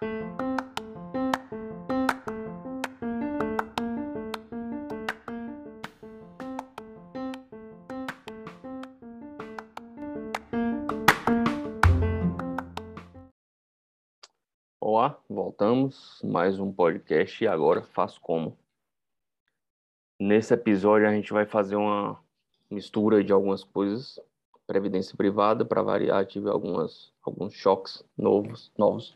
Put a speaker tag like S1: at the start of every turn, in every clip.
S1: Olá, voltamos. Mais um podcast e agora faço como. Nesse episódio a gente vai fazer uma mistura de algumas coisas, previdência privada para variar, tive algumas alguns choques novos, novos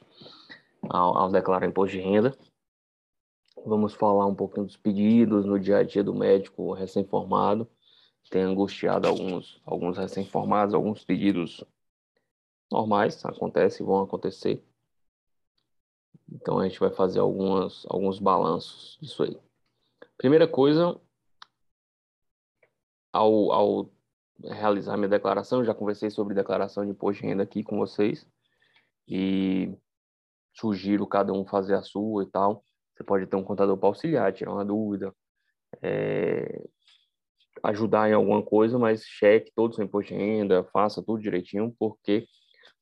S1: ao, ao declarar imposto de renda. Vamos falar um pouquinho dos pedidos no dia a dia do médico recém-formado. Tem angustiado alguns alguns recém-formados, alguns pedidos normais, acontecem, vão acontecer então a gente vai fazer algumas, alguns balanços disso aí. Primeira coisa, ao, ao realizar minha declaração, já conversei sobre declaração de imposto de renda aqui com vocês e sugiro cada um fazer a sua e tal. Você pode ter um contador para auxiliar, tirar uma dúvida, é, ajudar em alguma coisa, mas cheque todo o seu imposto de renda, faça tudo direitinho, porque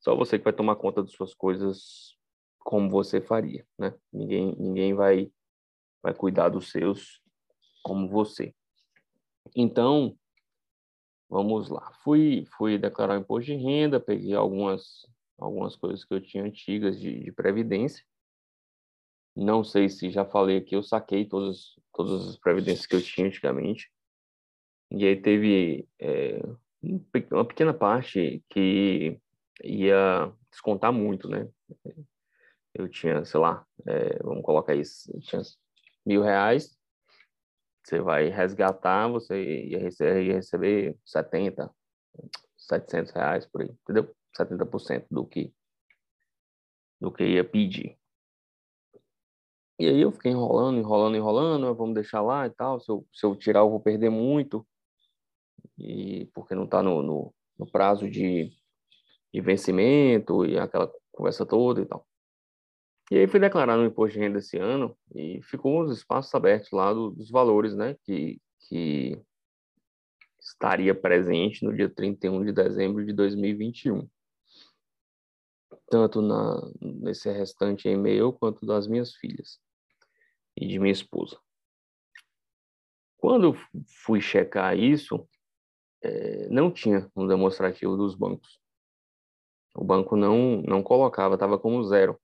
S1: só você que vai tomar conta das suas coisas como você faria, né? Ninguém, ninguém vai, vai cuidar dos seus como você. Então, vamos lá. Fui, fui declarar o imposto de renda, peguei algumas, algumas coisas que eu tinha antigas de, de previdência. Não sei se já falei aqui, eu saquei todas, todas as previdências que eu tinha antigamente. E aí teve é, uma pequena parte que ia descontar muito, né? eu tinha, sei lá, é, vamos colocar isso, tinha mil reais, você vai resgatar, você ia receber, ia receber 70, 700 reais por aí, entendeu? 70% do que, do que ia pedir. E aí eu fiquei enrolando, enrolando, enrolando, vamos deixar lá e tal, se eu, se eu tirar eu vou perder muito, e porque não está no, no, no, prazo de, de vencimento e aquela conversa toda e tal. E aí fui declarar no imposto de renda esse ano e ficou uns espaços abertos lá do, dos valores, né, que, que estaria presente no dia 31 de dezembro de 2021. Tanto na, nesse restante e-mail quanto das minhas filhas e de minha esposa. Quando fui checar isso, é, não tinha um demonstrativo dos bancos. O banco não, não colocava, estava como zero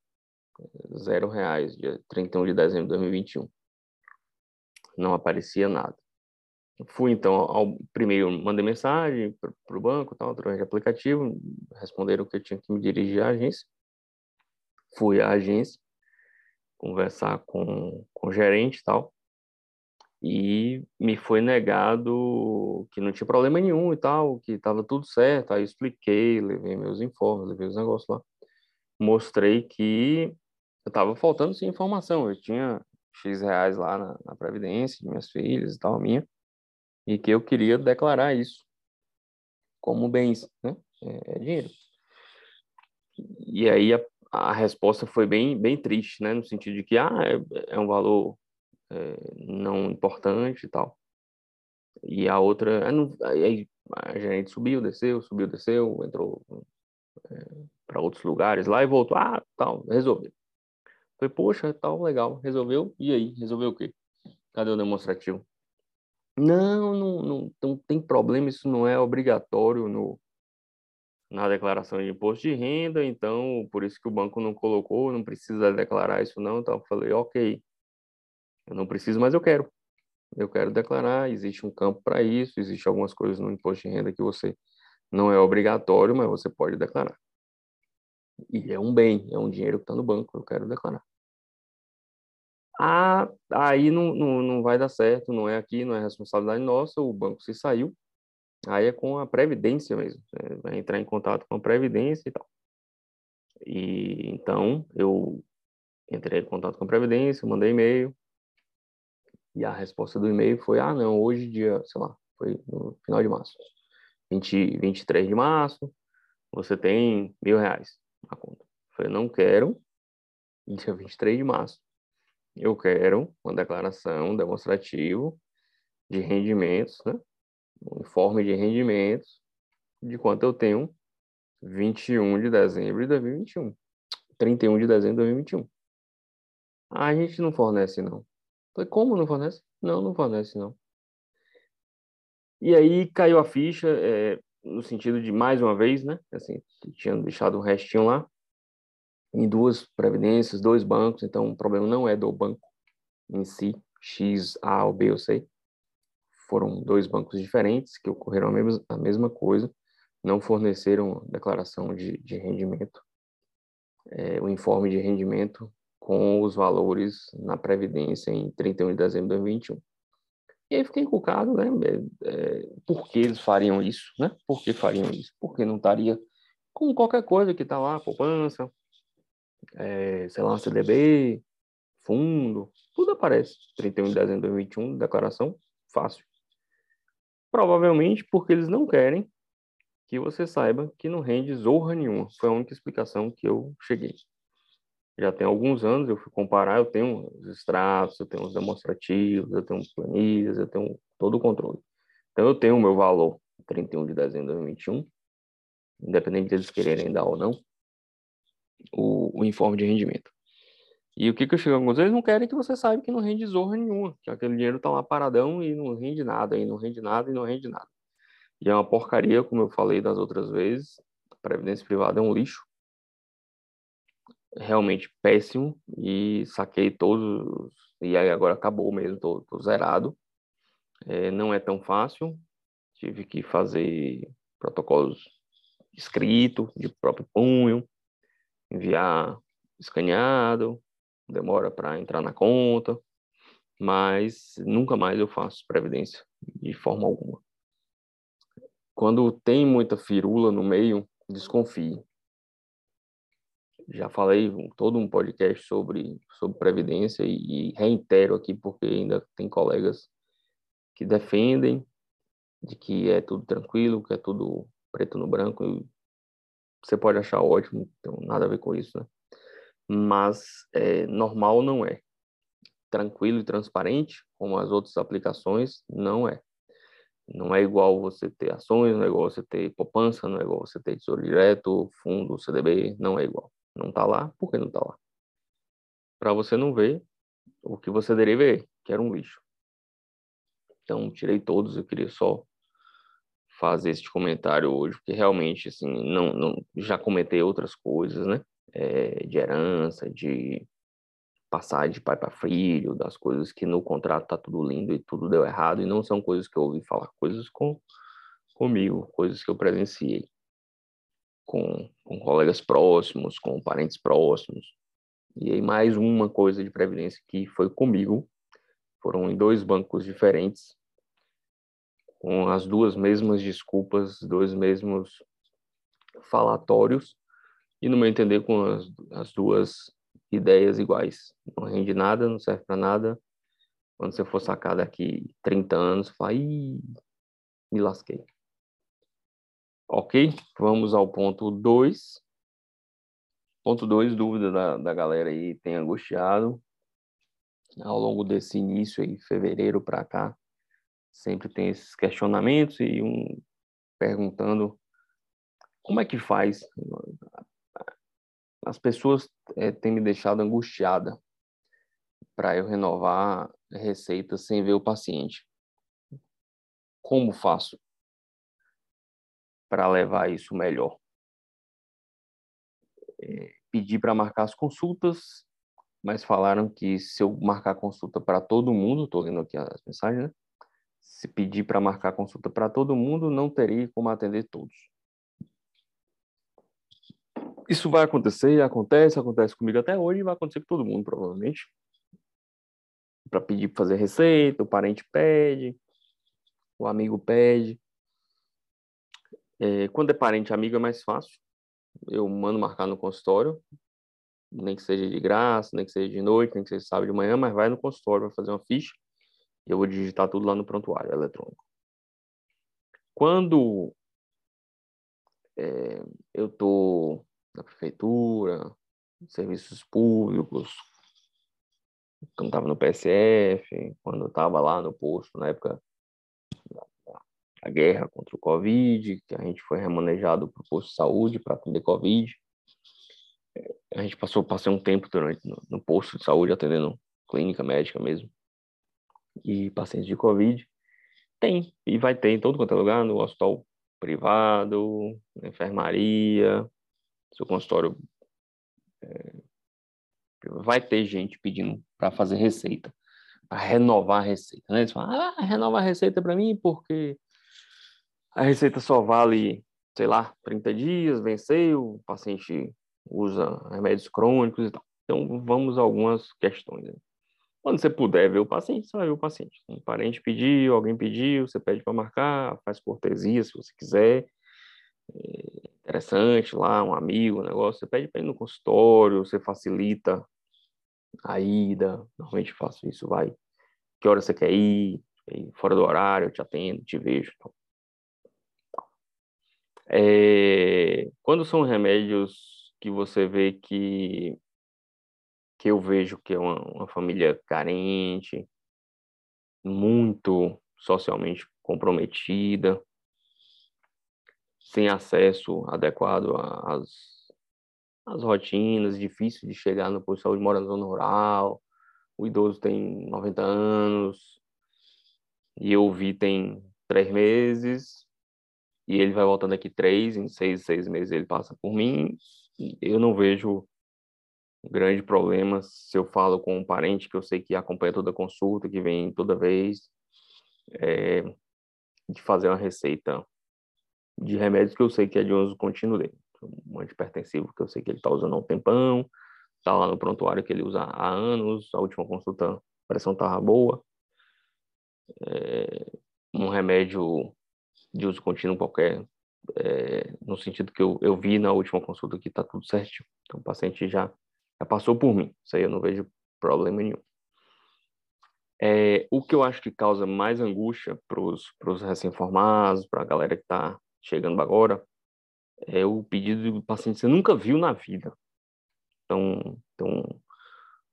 S1: zero reais, dia 31 de dezembro de 2021. Não aparecia nada. Fui, então, ao primeiro, mandei mensagem para o banco, tal, através de aplicativo, responderam que eu tinha que me dirigir à agência. Fui à agência, conversar com, com o gerente e tal, e me foi negado que não tinha problema nenhum e tal, que estava tudo certo. Aí eu expliquei, levei meus informes, levei os negócios lá. Mostrei que eu tava faltando sim informação. Eu tinha X reais lá na, na Previdência de minhas filhas e tal, minha, e que eu queria declarar isso como bens, né? É, é dinheiro. E aí a, a, resposta foi bem, bem triste, né? No sentido de que, ah, é, é um valor é, não importante e tal. E a outra, aí a gerente subiu, desceu, subiu, desceu, entrou é, para outros lugares lá e voltou, ah, tal, resolveu. Falei, poxa, tal, legal, resolveu? E aí, resolveu o quê? Cadê o demonstrativo? Não, não, não, não tem problema, isso não é obrigatório no, na declaração de imposto de renda, então por isso que o banco não colocou, não precisa declarar isso não. Então eu falei, ok, eu não preciso, mas eu quero. Eu quero declarar, existe um campo para isso, existe algumas coisas no imposto de renda que você não é obrigatório, mas você pode declarar. E é um bem, é um dinheiro que está no banco, eu quero declarar. Ah, aí não, não, não vai dar certo, não é aqui, não é responsabilidade nossa, o banco se saiu, aí é com a Previdência mesmo, é, vai entrar em contato com a Previdência e tal. E então eu entrei em contato com a Previdência, mandei e-mail, e a resposta do e-mail foi: ah, não, hoje, dia, sei lá, foi no final de março, 20, 23 de março, você tem mil reais na conta. Eu falei: não quero, dia 23 de março eu quero uma declaração demonstrativa de rendimentos, né? um informe de rendimentos de quanto eu tenho 21 de dezembro de 2021. 31 de dezembro de 2021. Ah, a gente não fornece, não. Falei, como não fornece? Não, não fornece, não. E aí caiu a ficha, é, no sentido de, mais uma vez, né? Assim, tinham deixado um restinho lá, em duas previdências, dois bancos, então o problema não é do banco em si, X, A ou B, eu sei. Foram dois bancos diferentes que ocorreram a mesma, a mesma coisa, não forneceram declaração de, de rendimento, é, o informe de rendimento com os valores na Previdência em 31 de dezembro de 2021. E aí fiquei encucado, né? É, é, por que eles fariam isso, né? Por que fariam isso? Porque não estaria com qualquer coisa que está lá, poupança, é, sei lá, CDB, fundo, tudo aparece. 31 de dezembro de 2021, declaração fácil. Provavelmente porque eles não querem que você saiba que não rende zorra nenhuma. Foi a única explicação que eu cheguei. Já tem alguns anos, eu fui comparar, eu tenho os extratos, eu tenho os demonstrativos, eu tenho planilhas, eu tenho todo o controle. Então, eu tenho o meu valor 31 de dezembro de 2021, independente deles quererem dar ou não, o, o informe de rendimento. E o que, que eu chego a alguns eles não querem que você saiba que não rende zorra nenhuma, que aquele dinheiro está lá paradão e não rende nada, e não rende nada, e não rende nada. E é uma porcaria, como eu falei das outras vezes, a previdência privada é um lixo, realmente péssimo, e saquei todos, e aí agora acabou mesmo, tô, tô zerado. É, não é tão fácil, tive que fazer protocolos escritos, de próprio punho, enviar escaneado, demora para entrar na conta, mas nunca mais eu faço previdência de forma alguma. Quando tem muita firula no meio, desconfie. Já falei todo um podcast sobre, sobre previdência e, e reitero aqui porque ainda tem colegas que defendem de que é tudo tranquilo, que é tudo preto no branco. Você pode achar ótimo, então nada a ver com isso, né? Mas é, normal não é. Tranquilo e transparente, como as outras aplicações, não é. Não é igual você ter ações, não é igual você ter poupança, não é igual você ter tesouro direto, fundo, CDB, não é igual. Não está lá, por que não está lá? Para você não ver o que você deveria ver, que era um lixo. Então, tirei todos, eu queria só fazer esse comentário hoje, porque realmente, assim, não, não já comentei outras coisas, né? É, de herança, de passar de pai para filho, das coisas que no contrato tá tudo lindo e tudo deu errado, e não são coisas que eu ouvi falar, coisas com comigo, coisas que eu presenciei com, com colegas próximos, com parentes próximos. E aí mais uma coisa de previdência que foi comigo, foram em dois bancos diferentes, com as duas mesmas desculpas, dois mesmos falatórios, e no meu entender com as, as duas ideias iguais. Não rende nada, não serve para nada. Quando você for sacar daqui 30 anos, Ih, me lasquei. Ok? Vamos ao ponto 2. Ponto 2, dúvida da, da galera aí tem angustiado. Ao longo desse início aí, fevereiro para cá, sempre tem esses questionamentos e um perguntando como é que faz as pessoas é, têm me deixado angustiada para eu renovar receitas sem ver o paciente. Como faço para levar isso melhor? É, pedi para marcar as consultas, mas falaram que se eu marcar consulta para todo mundo, estou lendo aqui as mensagens, né? Se pedir para marcar consulta para todo mundo, não teria como atender todos isso vai acontecer, acontece, acontece comigo até hoje e vai acontecer com todo mundo, provavelmente. Para pedir para fazer receita, o parente pede, o amigo pede. É, quando é parente amigo é mais fácil. Eu mando marcar no consultório, nem que seja de graça, nem que seja de noite, nem que seja sábado de manhã, mas vai no consultório, vai fazer uma ficha e eu vou digitar tudo lá no prontuário eletrônico. Quando é, eu estou da prefeitura, serviços públicos, quando estava no PSF, quando estava lá no posto, na época da guerra contra o Covid, que a gente foi remanejado para o posto de saúde para atender Covid. a gente passou, passei um tempo durante no, no posto de saúde atendendo clínica médica mesmo e pacientes de Covid. Tem, e vai ter em todo quanto é lugar, no hospital privado, na enfermaria, seu consultório. É, vai ter gente pedindo para fazer receita, para renovar a receita. Né? Eles falam, ah, renova a receita para mim porque a receita só vale, sei lá, 30 dias, venceu, o paciente usa remédios crônicos e tal. Então, vamos a algumas questões. Né? Quando você puder ver o paciente, você vai ver o paciente. Um parente pediu, alguém pediu, você pede para marcar, faz cortesia se você quiser. É interessante lá, um amigo, um negócio. Você pede para ir no consultório, você facilita a ida. Normalmente faço isso, vai. Que hora você quer ir? Fora do horário, eu te atendo, te vejo. Então. É, quando são remédios que você vê que que eu vejo que é uma, uma família carente, muito socialmente comprometida, sem acesso adequado às, às rotinas, difícil de chegar no posto de saúde, mora na zona rural, o idoso tem 90 anos, e eu vi tem três meses, e ele vai voltando aqui três, em seis, seis meses ele passa por mim, eu não vejo grande problema se eu falo com um parente que eu sei que acompanha toda consulta, que vem toda vez, é, de fazer uma receita de remédios que eu sei que é de uso contínuo dele. Um antipertensivo que eu sei que ele está usando há um tempão, está lá no prontuário que ele usa há anos, a última consulta a pressão estava boa. É, um remédio de uso contínuo qualquer, é, no sentido que eu, eu vi na última consulta que está tudo certo. Então, o paciente já já passou por mim. Isso aí eu não vejo problema nenhum. É, o que eu acho que causa mais angústia para os recém-formados, para a galera que está chegando agora, é o pedido do paciente que você nunca viu na vida. Então, então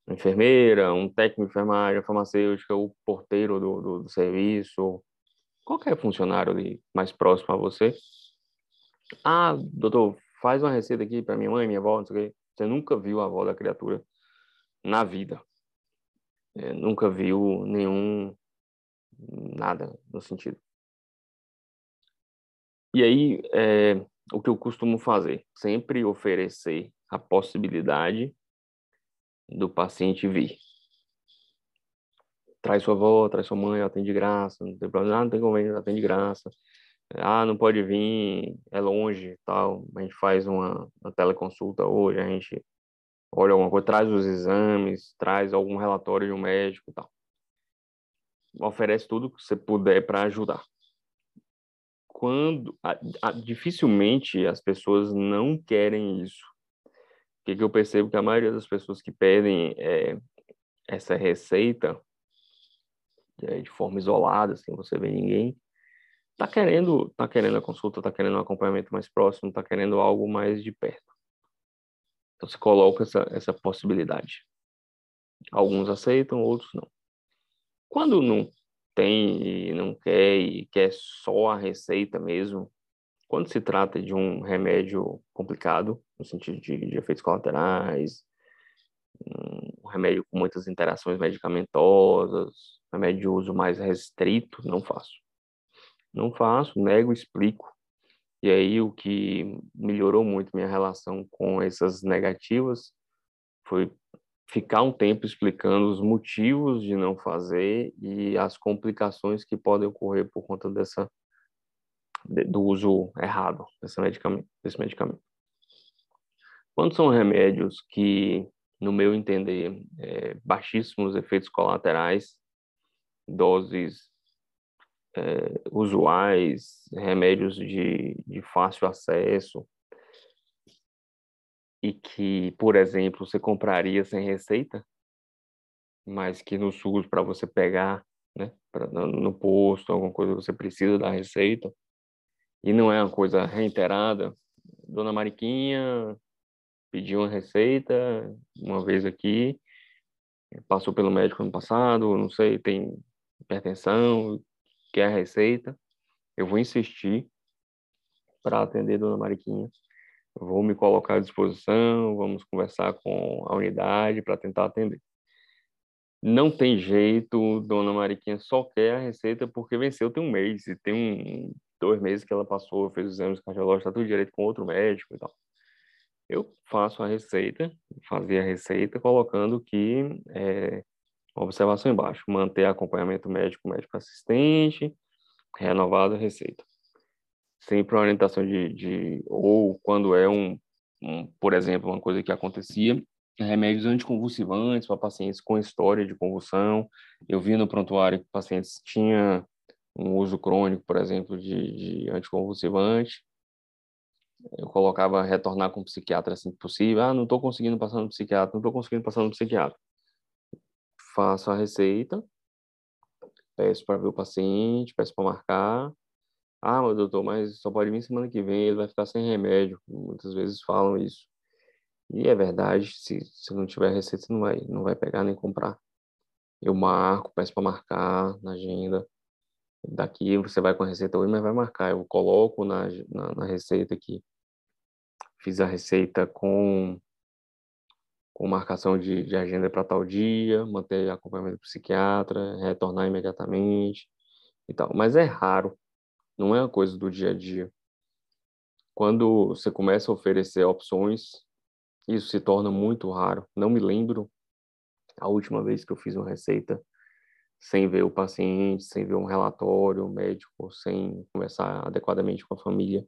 S1: uma enfermeira, um técnico de enfermagem, farmacêutica, o porteiro do, do, do serviço, qualquer funcionário ali mais próximo a você. Ah, doutor, faz uma receita aqui para minha mãe, minha avó, não sei o quê. Você nunca viu a avó da criatura na vida. É, nunca viu nenhum nada no sentido. E aí, é, o que eu costumo fazer? Sempre oferecer a possibilidade do paciente vir. Traz sua avó, traz sua mãe, ela tem de graça, não tem problema, não tem convênio, ela tem de graça. Ah, não pode vir, é longe, tal. A gente faz uma, uma teleconsulta hoje, a gente olha alguma coisa, traz os exames, traz algum relatório de um médico, tal. Oferece tudo que você puder para ajudar. Quando a, a, dificilmente as pessoas não querem isso. O que, que eu percebo que a maioria das pessoas que pedem é, essa receita é, de forma isolada, sem você ver ninguém, tá querendo, tá querendo a consulta, tá querendo um acompanhamento mais próximo, tá querendo algo mais de perto. Então se coloca essa, essa possibilidade. Alguns aceitam, outros não. Quando não tem e não quer e quer só a receita mesmo, quando se trata de um remédio complicado, no sentido de, de efeitos colaterais, um remédio com muitas interações medicamentosas, remédio de uso mais restrito, não faço não faço, nego, explico. E aí o que melhorou muito minha relação com essas negativas foi ficar um tempo explicando os motivos de não fazer e as complicações que podem ocorrer por conta dessa do uso errado desse medicamento, desse medicamento. Quando são remédios que, no meu entender, é, baixíssimos efeitos colaterais, doses é, usuais, remédios de, de fácil acesso, e que, por exemplo, você compraria sem receita, mas que no SUS para você pegar, né, pra, no posto, alguma coisa você precisa da receita, e não é uma coisa reiterada. Dona Mariquinha pediu uma receita uma vez aqui, passou pelo médico ano passado, não sei, tem hipertensão, que é a receita. Eu vou insistir para atender Dona Mariquinha. vou me colocar à disposição, vamos conversar com a unidade para tentar atender. Não tem jeito, dona Mariquinha só quer a receita porque venceu tem um mês, e tem um, dois meses que ela passou, fez os exames cardiológicos, está tudo direito com outro médico e tal. Eu faço a receita, fazia a receita colocando que é, observação embaixo, manter acompanhamento médico, médico assistente, renovado receita. Sempre orientação de, de ou quando é um, um, por exemplo, uma coisa que acontecia, remédios anticonvulsivantes para pacientes com história de convulsão. Eu vi no prontuário que pacientes tinham um uso crônico, por exemplo, de, de anticonvulsivante. Eu colocava retornar com o psiquiatra assim que possível. Ah, não estou conseguindo passar no psiquiatra, não estou conseguindo passar no psiquiatra. Faço a receita, peço para ver o paciente, peço para marcar. Ah, meu doutor, mas só pode vir semana que vem, ele vai ficar sem remédio. Muitas vezes falam isso. E é verdade, se, se não tiver receita, não vai, não vai pegar nem comprar. Eu marco, peço para marcar na agenda. Daqui você vai com a receita hoje, mas vai marcar. Eu coloco na, na, na receita aqui. Fiz a receita com, com marcação de, de agenda para tal dia, manter acompanhamento do psiquiatra, retornar imediatamente e tal. Mas é raro, não é uma coisa do dia a dia. Quando você começa a oferecer opções isso se torna muito raro. Não me lembro a última vez que eu fiz uma receita sem ver o paciente, sem ver um relatório médico, sem conversar adequadamente com a família.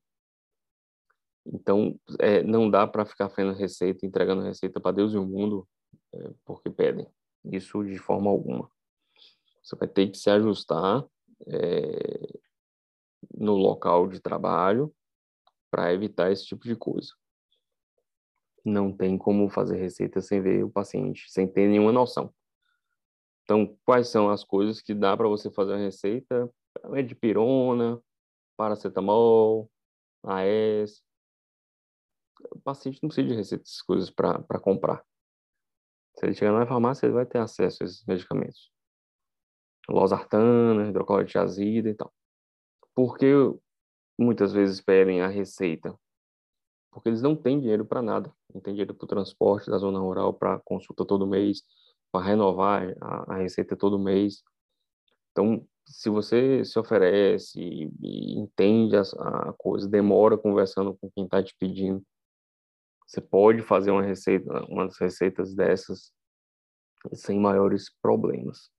S1: Então, é, não dá para ficar fazendo receita, entregando receita para Deus e o mundo, é, porque pedem. Isso de forma alguma. Você vai ter que se ajustar é, no local de trabalho para evitar esse tipo de coisa não tem como fazer receita sem ver o paciente, sem ter nenhuma noção. Então, quais são as coisas que dá para você fazer a receita? É de pirona, paracetamol, AES. O paciente não precisa de receita coisas para comprar. Se ele chegar na farmácia, ele vai ter acesso a esses medicamentos. Losartana, hidrocloride de azida e tal. Porque muitas vezes pedem a receita porque eles não têm dinheiro para nada. Não tem dinheiro para o transporte da zona rural, para consulta todo mês, para renovar a, a, receita todo mês. Então, se você se oferece e entende a, a, coisa, demora conversando com quem está te pedindo, você pode fazer uma receita, uma das receitas dessas sem maiores problemas,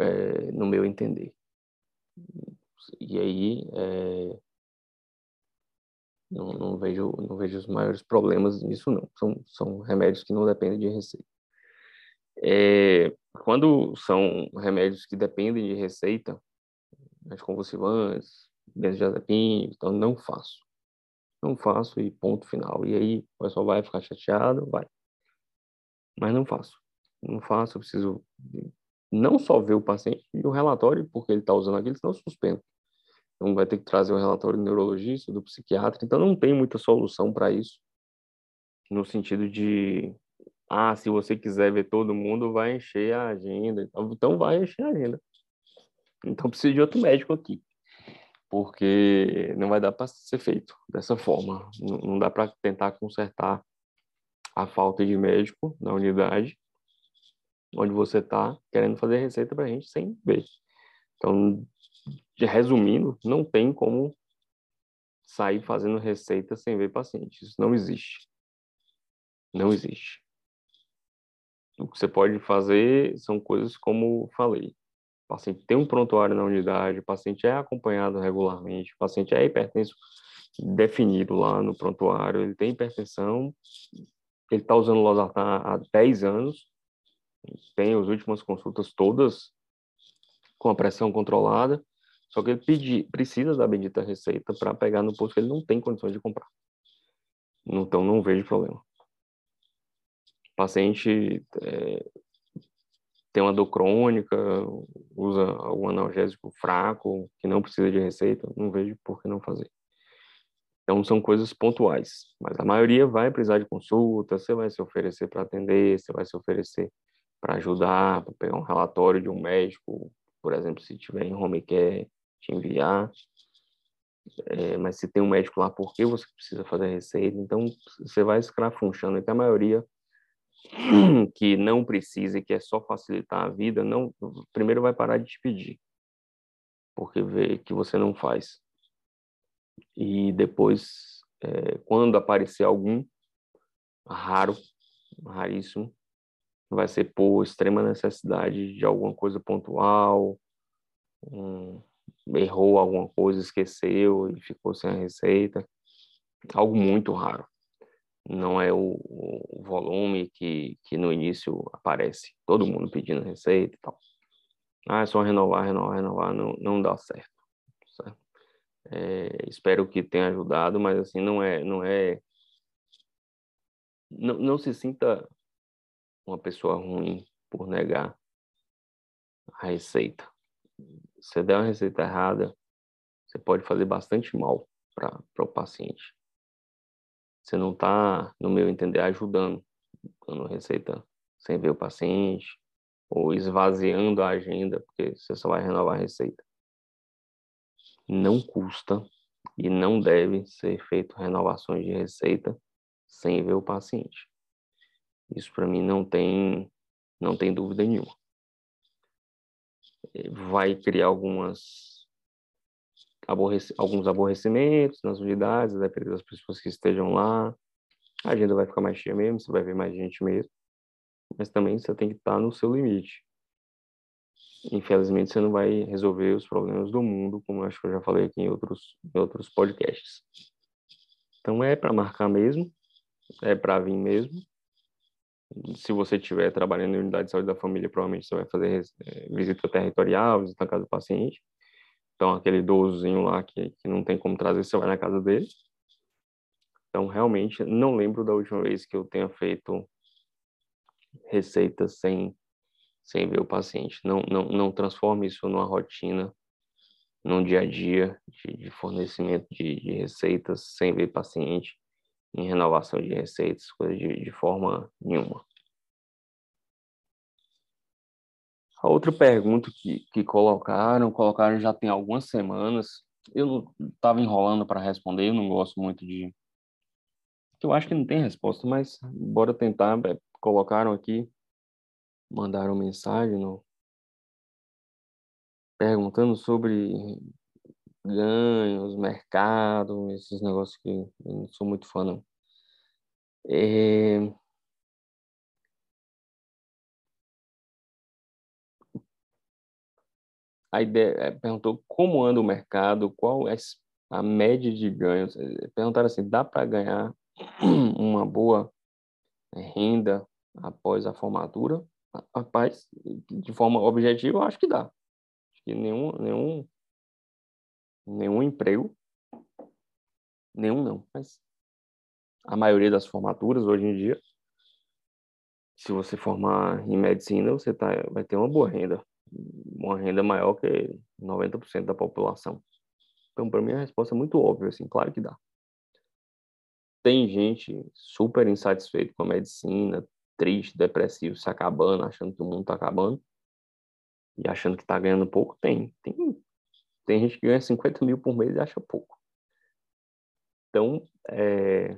S1: é, no meu entender. E aí, é, não, não, vejo, não vejo os maiores problemas nisso, não. São, são remédios que não dependem de receita. É, quando são remédios que dependem de receita, anticonvulsivantes, benzodiazepina, então não faço. Não faço e ponto final. E aí o pessoal vai ficar chateado, vai. Mas não faço. Não faço, eu preciso não só ver o paciente e o relatório, porque ele está usando aquilo, senão eu suspendo. Então vai ter que trazer o relatório do neurologista, do psiquiatra. Então não tem muita solução para isso, no sentido de, ah, se você quiser ver todo mundo, vai encher a agenda. Então vai encher a agenda. Então precisa de outro médico aqui, porque não vai dar para ser feito dessa forma. Não dá para tentar consertar a falta de médico na unidade onde você está querendo fazer receita para a gente sem ver. Então, resumindo, não tem como sair fazendo receita sem ver paciente. Isso não existe. Não existe. O que você pode fazer são coisas como falei. O paciente tem um prontuário na unidade, o paciente é acompanhado regularmente, o paciente é hipertenso definido lá no prontuário, ele tem hipertensão, ele está usando losartan há 10 anos, tem as últimas consultas todas com a pressão controlada, só que ele pedi, precisa da bendita receita para pegar no posto que ele não tem condições de comprar. Então, não vejo problema. O paciente é, tem uma dor crônica, usa algum analgésico fraco, que não precisa de receita, não vejo por que não fazer. Então, são coisas pontuais, mas a maioria vai precisar de consulta, você vai se oferecer para atender, você vai se oferecer para ajudar, para pegar um relatório de um médico, por exemplo, se tiver em home care, te enviar. é, mas se tem um médico lá, por que você precisa fazer receita? Então, você vai escrafunchando, que a maioria que não precisa e que é só facilitar a vida, não, primeiro vai parar de te pedir, porque vê que você não faz. E depois, é, quando aparecer algum, raro, raríssimo, vai ser por extrema necessidade de alguma coisa pontual, um, errou alguma coisa, esqueceu e ficou sem a receita. Algo muito raro. Não é o, o volume que, que no início aparece, todo mundo pedindo receita e tal. Ah, é só renovar, renovar, renovar, não, não dá certo. certo? É, espero que tenha ajudado, mas assim, não é, não é, não, não se sinta uma pessoa ruim por negar a receita. Se der uma receita errada, você pode fazer bastante mal para o paciente. Você não está, no meu entender, ajudando, dando receita sem ver o paciente, ou esvaziando a agenda, porque você só vai renovar a receita. Não custa e não deve ser feito renovações de receita sem ver o paciente. Isso para mim não tem não tem dúvida nenhuma. Vai criar algumas alguns aborrecimentos nas unidades, dependendo das pessoas que estejam lá. A agenda vai ficar mais cheia mesmo, você vai ver mais gente mesmo. Mas também você tem que estar no seu limite. Infelizmente, você não vai resolver os problemas do mundo, como acho que eu já falei aqui em outros, em outros podcasts. Então, é para marcar mesmo, é para vir mesmo, se você estiver trabalhando em unidade de saúde da família, provavelmente você vai fazer eh, visita territorial, visita na casa do paciente. Então, aquele idosozinho lá que, que não tem como trazer, você vai na casa dele. Então, realmente, não lembro da última vez que eu tenha feito receitas sem, sem ver o paciente. Não, não, não transforme isso numa rotina, num dia a dia de, de fornecimento de, de receitas sem ver paciente em renovação de receitas, coisa de, de forma nenhuma. A outra pergunta que, que colocaram, colocaram já tem algumas semanas, eu estava enrolando para responder, eu não gosto muito de. Eu acho que não tem resposta, mas bora tentar. É, colocaram aqui, mandaram mensagem no, perguntando sobre ganhos, mercado, esses negócios que eu não sou muito fã, não. É... A ideia é, perguntou como anda o mercado, qual é a média de ganhos. É, perguntaram assim, dá para ganhar uma boa renda após a formatura? Rapaz, de forma objetiva, eu acho que dá. Acho que nenhum, nenhum nenhum emprego, nenhum não, mas a maioria das formaturas hoje em dia, se você formar em medicina, você tá, vai ter uma boa renda, uma renda maior que 90% da população. Então, para mim, a resposta é muito óbvia, assim, claro que dá. Tem gente super insatisfeita com a medicina, triste, depressivo, se acabando, achando que o mundo está acabando e achando que está ganhando pouco. Tem, tem tem gente que ganha 50 mil por mês e acha pouco. Então, é,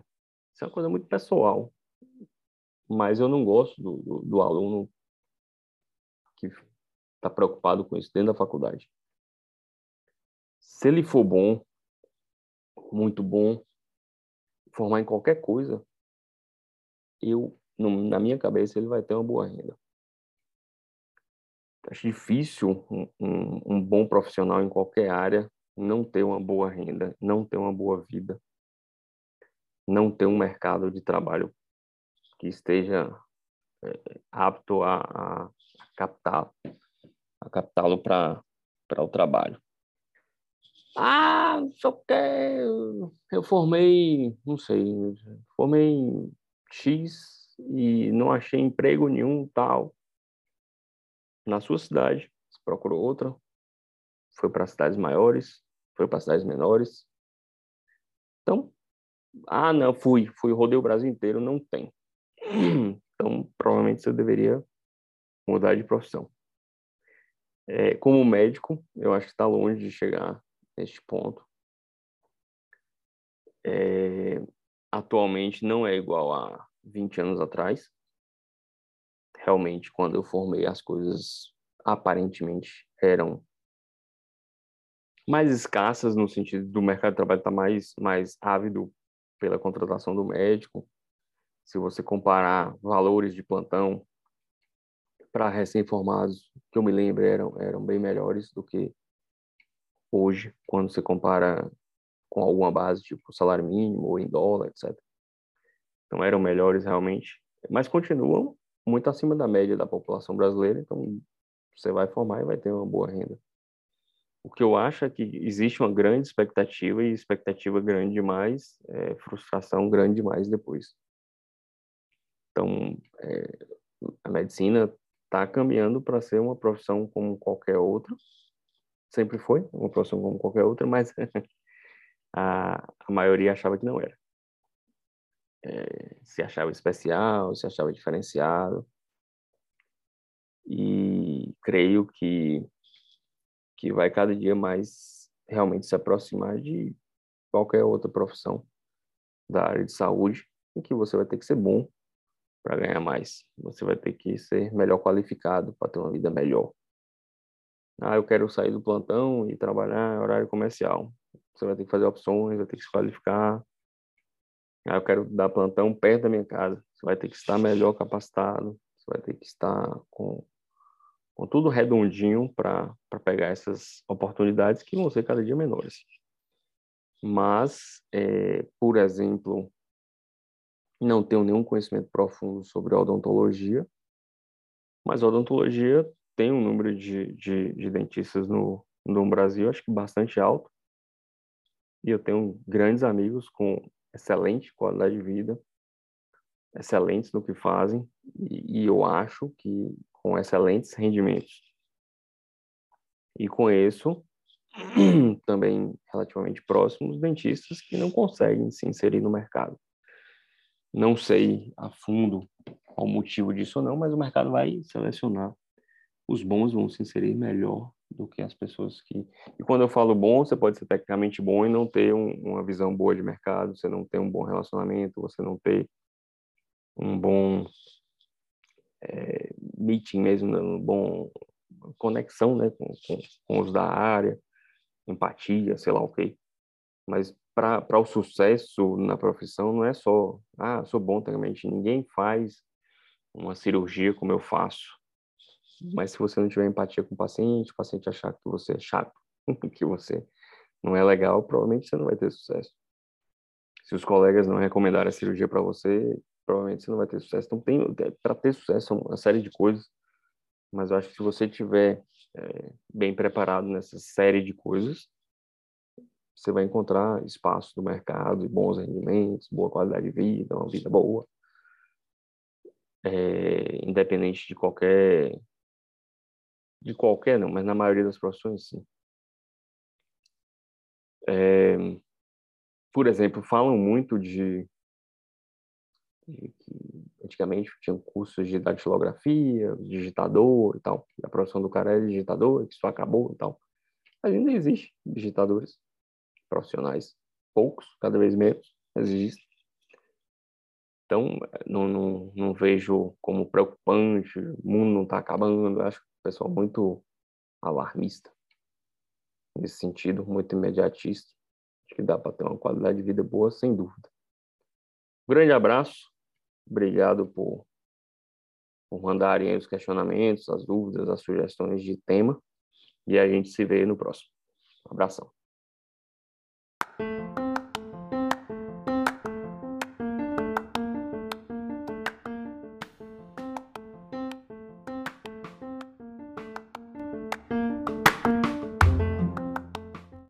S1: isso é uma coisa muito pessoal. Mas eu não gosto do, do, do aluno que está preocupado com isso dentro da faculdade. Se ele for bom, muito bom, formar em qualquer coisa, eu, na minha cabeça, ele vai ter uma boa renda. Acho difícil um, um, um bom profissional em qualquer área não ter uma boa renda, não ter uma boa vida, não ter um mercado de trabalho que esteja é, apto a, a captar a captá-lo para o trabalho. Ah, só que eu formei, não sei, formei X e não achei emprego nenhum tal na sua cidade, você procurou outra, foi para cidades maiores, foi para cidades menores. Então, ah, não, fui, fui, rodei o Brasil inteiro, não tem. Então, provavelmente você deveria mudar de profissão. É, como médico, eu acho que está longe de chegar neste ponto. é, atualmente não é igual a 20 anos atrás. Realmente, quando eu formei, as coisas aparentemente eram mais escassas no sentido do mercado de trabalho estar tá mais mais ávido pela contratação do médico. Se você comparar valores de plantão para recém-formados, que eu me lembro eram eram bem melhores do que hoje, quando você compara com alguma base, tipo salário mínimo ou em dólar, etc. Então eram melhores realmente, mas continuam muito acima da média da população brasileira, então você vai formar e vai ter uma boa renda. O que eu acho é que existe uma grande expectativa e expectativa grande demais, é, frustração grande demais depois. Então, é, a medicina está caminhando para ser uma profissão como qualquer outra, sempre foi uma profissão como qualquer outra, mas a, a maioria achava que não era. É, se achava especial, se achava diferenciado. E creio que, que vai cada dia mais realmente se aproximar de qualquer outra profissão da área de saúde, em que você vai ter que ser bom para ganhar mais. Você vai ter que ser melhor qualificado para ter uma vida melhor. Ah, eu quero sair do plantão e trabalhar em horário comercial. Você vai ter que fazer opções, vai ter que se qualificar. Ah, eu quero dar plantão perto da minha casa. Você vai ter que estar melhor capacitado. Você vai ter que estar com, com tudo redondinho para pegar essas oportunidades que vão ser cada dia menores. Mas, é, por exemplo, não tenho nenhum conhecimento profundo sobre odontologia, mas odontologia tem um número de, de, de dentistas no, no Brasil, acho que bastante alto. E eu tenho grandes amigos com excelente qualidade de vida, excelentes no que fazem, e, e eu acho que com excelentes rendimentos. E isso, também relativamente próximos, dentistas que não conseguem se inserir no mercado. Não sei a fundo qual o motivo disso ou não, mas o mercado vai selecionar os bons vão se inserir melhor do que as pessoas que. E quando eu falo bom, você pode ser tecnicamente bom e não ter um, uma visão boa de mercado, você não ter um bom relacionamento, você não ter um bom é, meeting mesmo, né, um bom conexão né, com, com, com os da área, empatia, sei lá o quê. Mas para o sucesso na profissão não é só, ah, sou bom tecnicamente. Ninguém faz uma cirurgia como eu faço mas se você não tiver empatia com o paciente, o paciente achar que você é chato, que você não é legal, provavelmente você não vai ter sucesso. Se os colegas não recomendarem a cirurgia para você, provavelmente você não vai ter sucesso. Então, tem para ter sucesso uma série de coisas, mas eu acho que se você tiver é, bem preparado nessa série de coisas, você vai encontrar espaço no mercado, bons rendimentos, boa qualidade de vida, uma vida boa, é, independente de qualquer de qualquer não, mas na maioria das profissões sim. É, por exemplo, falam muito de, de, que antigamente tinham cursos de datilografia, digitador e tal. A profissão do cara é digitador, que isso acabou e tal. Mas ainda existe digitadores profissionais, poucos, cada vez menos, existem. Então, não, não, não vejo como preocupante, o mundo não está acabando, acho pessoal muito alarmista nesse sentido, muito imediatista. Acho que dá para ter uma qualidade de vida boa, sem dúvida. Grande abraço, obrigado por, por mandarem os questionamentos, as dúvidas, as sugestões de tema, e a gente se vê no próximo. Um abração.